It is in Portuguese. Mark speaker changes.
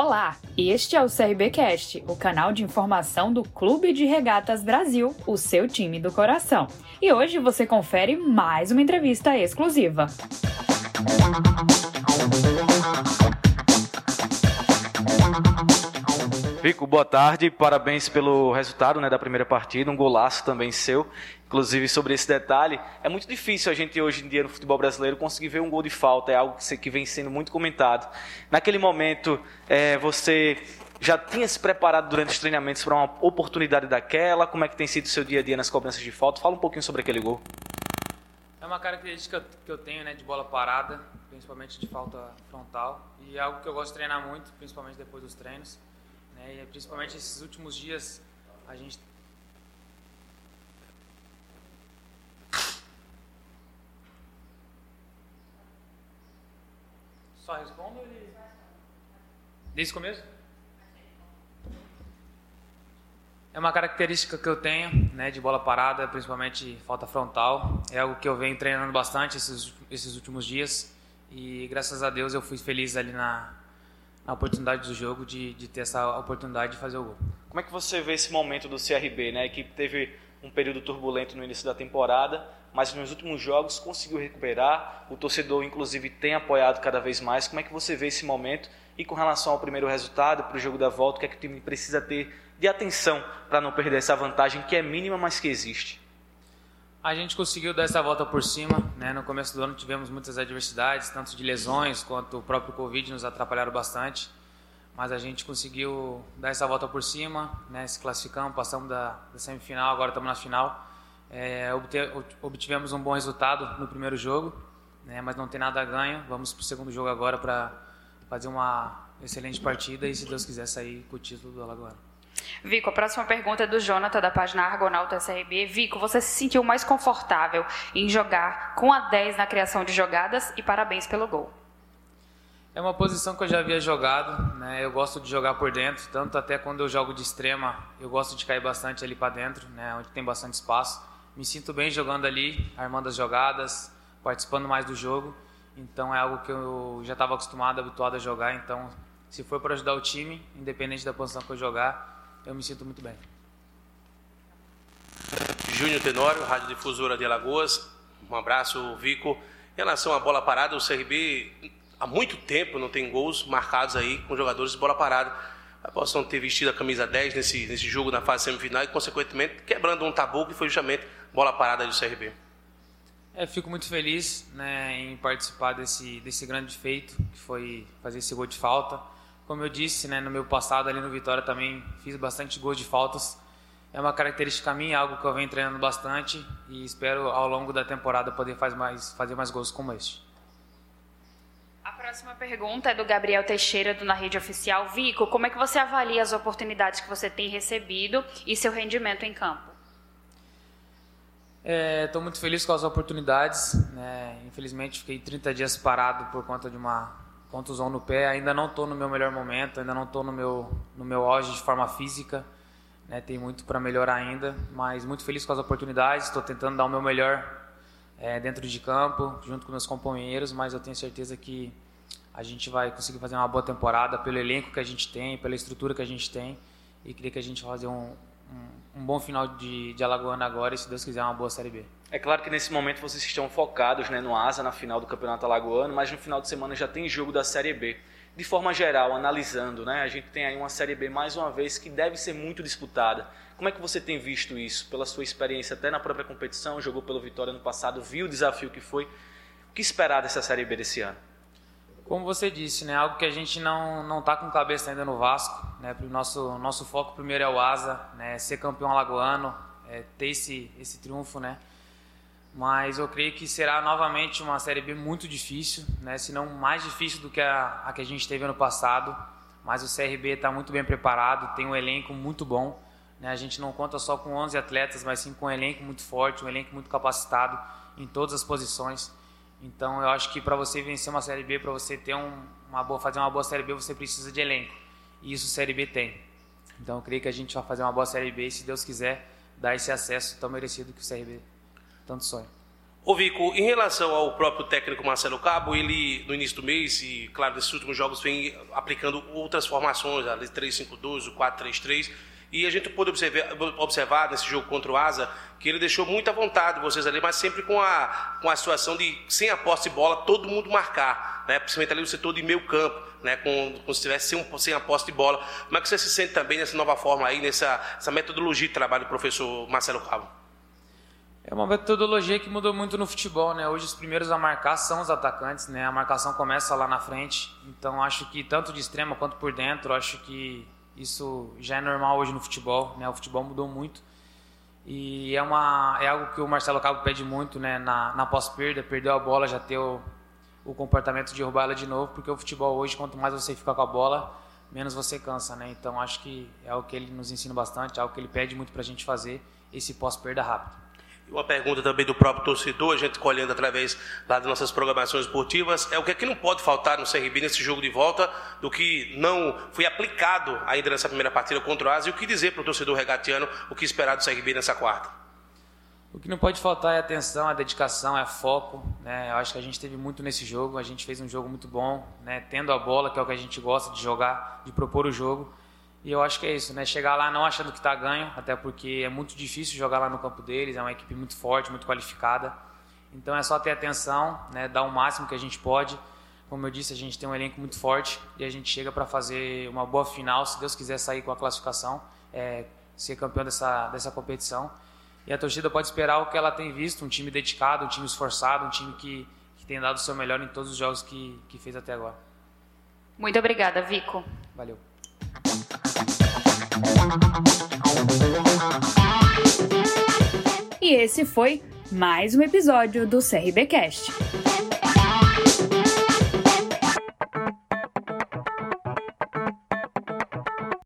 Speaker 1: Olá, este é o CRBcast, o canal de informação do Clube de Regatas Brasil, o seu time do coração. E hoje você confere mais uma entrevista exclusiva.
Speaker 2: Vico, boa tarde, parabéns pelo resultado né, da primeira partida, um golaço também seu. Inclusive, sobre esse detalhe, é muito difícil a gente hoje em dia no futebol brasileiro conseguir ver um gol de falta, é algo que vem sendo muito comentado. Naquele momento, é, você já tinha se preparado durante os treinamentos para uma oportunidade daquela? Como é que tem sido o seu dia a dia nas cobranças de falta? Fala um pouquinho sobre aquele gol.
Speaker 3: É uma característica que eu tenho né, de bola parada, principalmente de falta frontal, e é algo que eu gosto de treinar muito, principalmente depois dos treinos. Né? E principalmente esses últimos dias a gente Só respondo ele. Desde o começo? É uma característica que eu tenho, né, de bola parada, principalmente falta frontal. É algo que eu venho treinando bastante esses, esses últimos dias. E graças a Deus eu fui feliz ali na, a oportunidade do jogo de, de ter essa oportunidade de fazer o gol.
Speaker 2: Como é que você vê esse momento do CRB? Né? A equipe teve um período turbulento no início da temporada, mas nos últimos jogos conseguiu recuperar. O torcedor, inclusive, tem apoiado cada vez mais. Como é que você vê esse momento? E com relação ao primeiro resultado, para o jogo da volta, o que é que o time precisa ter de atenção para não perder essa vantagem que é mínima, mas que existe?
Speaker 3: A gente conseguiu dar essa volta por cima. Né? No começo do ano tivemos muitas adversidades, tanto de lesões quanto o próprio Covid nos atrapalharam bastante. Mas a gente conseguiu dar essa volta por cima, né? se classificamos, passamos da, da semifinal, agora estamos na final. É, obtivemos um bom resultado no primeiro jogo, né? mas não tem nada a ganho. Vamos para o segundo jogo agora para fazer uma excelente partida e, se Deus quiser, sair com o título do Alagoano.
Speaker 1: Vico, a próxima pergunta é do Jonathan, da página Argonauta SRB. Vico, você se sentiu mais confortável em jogar com a 10 na criação de jogadas e parabéns pelo gol.
Speaker 3: É uma posição que eu já havia jogado, né? Eu gosto de jogar por dentro, tanto até quando eu jogo de extrema, eu gosto de cair bastante ali para dentro, né? Onde tem bastante espaço. Me sinto bem jogando ali, armando as jogadas, participando mais do jogo. Então é algo que eu já estava acostumado, habituado a jogar. Então, se for para ajudar o time, independente da posição que eu jogar, eu me sinto muito bem.
Speaker 4: Júnior Tenório, Rádio Difusora de Alagoas. Um abraço, Vico. Em relação à bola parada, o CRB há muito tempo não tem gols marcados aí com jogadores de bola parada. Após não ter vestido a camisa 10 nesse, nesse jogo na fase semifinal e, consequentemente, quebrando um tabu que foi justamente bola parada do CRB.
Speaker 3: É, fico muito feliz né, em participar desse, desse grande feito, que foi fazer esse gol de falta. Como eu disse, né, no meu passado ali no Vitória também fiz bastante gols de faltas. É uma característica minha, algo que eu venho treinando bastante e espero ao longo da temporada poder fazer mais, fazer mais gols como este.
Speaker 1: A próxima pergunta é do Gabriel Teixeira, do Na Rede Oficial. Vico, como é que você avalia as oportunidades que você tem recebido e seu rendimento em campo?
Speaker 3: Estou é, muito feliz com as oportunidades. Né? Infelizmente, fiquei 30 dias parado por conta de uma contusão no pé, ainda não estou no meu melhor momento, ainda não estou no meu, no meu auge de forma física, né? tem muito para melhorar ainda, mas muito feliz com as oportunidades, estou tentando dar o meu melhor é, dentro de campo, junto com meus companheiros, mas eu tenho certeza que a gente vai conseguir fazer uma boa temporada pelo elenco que a gente tem, pela estrutura que a gente tem, e queria que a gente fazer um, um, bom final de, de Alagoana agora e, se Deus quiser, uma boa Série B.
Speaker 2: É claro que nesse momento vocês estão focados né, no Asa, na final do Campeonato Alagoano, mas no final de semana já tem jogo da Série B. De forma geral, analisando, né, a gente tem aí uma Série B mais uma vez que deve ser muito disputada. Como é que você tem visto isso? Pela sua experiência até na própria competição, jogou pelo Vitória no passado, viu o desafio que foi. O que esperar dessa Série B desse ano?
Speaker 3: Como você disse, né, algo que a gente não não está com cabeça ainda no Vasco. Né, nosso nosso foco primeiro é o Asa, né, ser campeão alagoano, é, ter esse esse triunfo, né. Mas eu creio que será novamente uma série B muito difícil, né, se não mais difícil do que a, a que a gente teve ano passado. Mas o CRB está muito bem preparado, tem um elenco muito bom. Né, a gente não conta só com 11 atletas, mas sim com um elenco muito forte, um elenco muito capacitado em todas as posições. Então eu acho que para você vencer uma Série B, para você ter um, uma boa, fazer uma boa Série B, você precisa de elenco. E isso Série B tem. Então eu creio que a gente vai fazer uma boa Série B e se Deus quiser dar esse acesso tão merecido que o CRB tanto sonha.
Speaker 4: Ô Vico, em relação ao próprio técnico Marcelo Cabo, ele no início do mês e, claro, nesses últimos jogos vem aplicando outras formações, a 3-5-2, o 4-3-3, e a gente pôde observar, observar, nesse jogo contra o Asa que ele deixou muita vontade vocês ali, mas sempre com a, com a situação de, sem a posse de bola, todo mundo marcar, né? principalmente ali no setor de meio campo, né? com, como se tivesse sem, sem a posse de bola. Como é que você se sente também nessa nova forma aí, nessa essa metodologia de trabalho do professor Marcelo Cabo?
Speaker 3: É uma metodologia que mudou muito no futebol, né? Hoje os primeiros a marcar são os atacantes, né? A marcação começa lá na frente. Então acho que tanto de extrema quanto por dentro, acho que isso já é normal hoje no futebol, né? O futebol mudou muito. E é, uma, é algo que o Marcelo Cabo pede muito, né? Na, na pós-perda, perdeu a bola, já ter o, o comportamento de roubar ela de novo, porque o futebol hoje, quanto mais você fica com a bola, menos você cansa, né? Então acho que é algo que ele nos ensina bastante, é algo que ele pede muito pra gente fazer, esse pós-perda rápido.
Speaker 4: Uma pergunta também do próprio torcedor, a gente colhendo através lá das nossas programações esportivas, é o que é que não pode faltar no CRB nesse jogo de volta, do que não foi aplicado ainda nessa primeira partida contra o Asa, e o que dizer para o torcedor regatiano, o que esperar do CRB nessa quarta?
Speaker 3: O que não pode faltar é atenção, é dedicação, é foco. Né? Eu acho que a gente teve muito nesse jogo, a gente fez um jogo muito bom, né? tendo a bola, que é o que a gente gosta de jogar, de propor o jogo. E eu acho que é isso, né? Chegar lá não achando que está ganho, até porque é muito difícil jogar lá no campo deles, é uma equipe muito forte, muito qualificada. Então é só ter atenção, né? Dar o máximo que a gente pode. Como eu disse, a gente tem um elenco muito forte e a gente chega para fazer uma boa final, se Deus quiser sair com a classificação, é, ser campeão dessa, dessa competição. E a torcida pode esperar o que ela tem visto, um time dedicado, um time esforçado, um time que, que tem dado o seu melhor em todos os jogos que, que fez até agora.
Speaker 1: Muito obrigada, Vico.
Speaker 3: Valeu.
Speaker 1: E esse foi mais um episódio do CRBcast.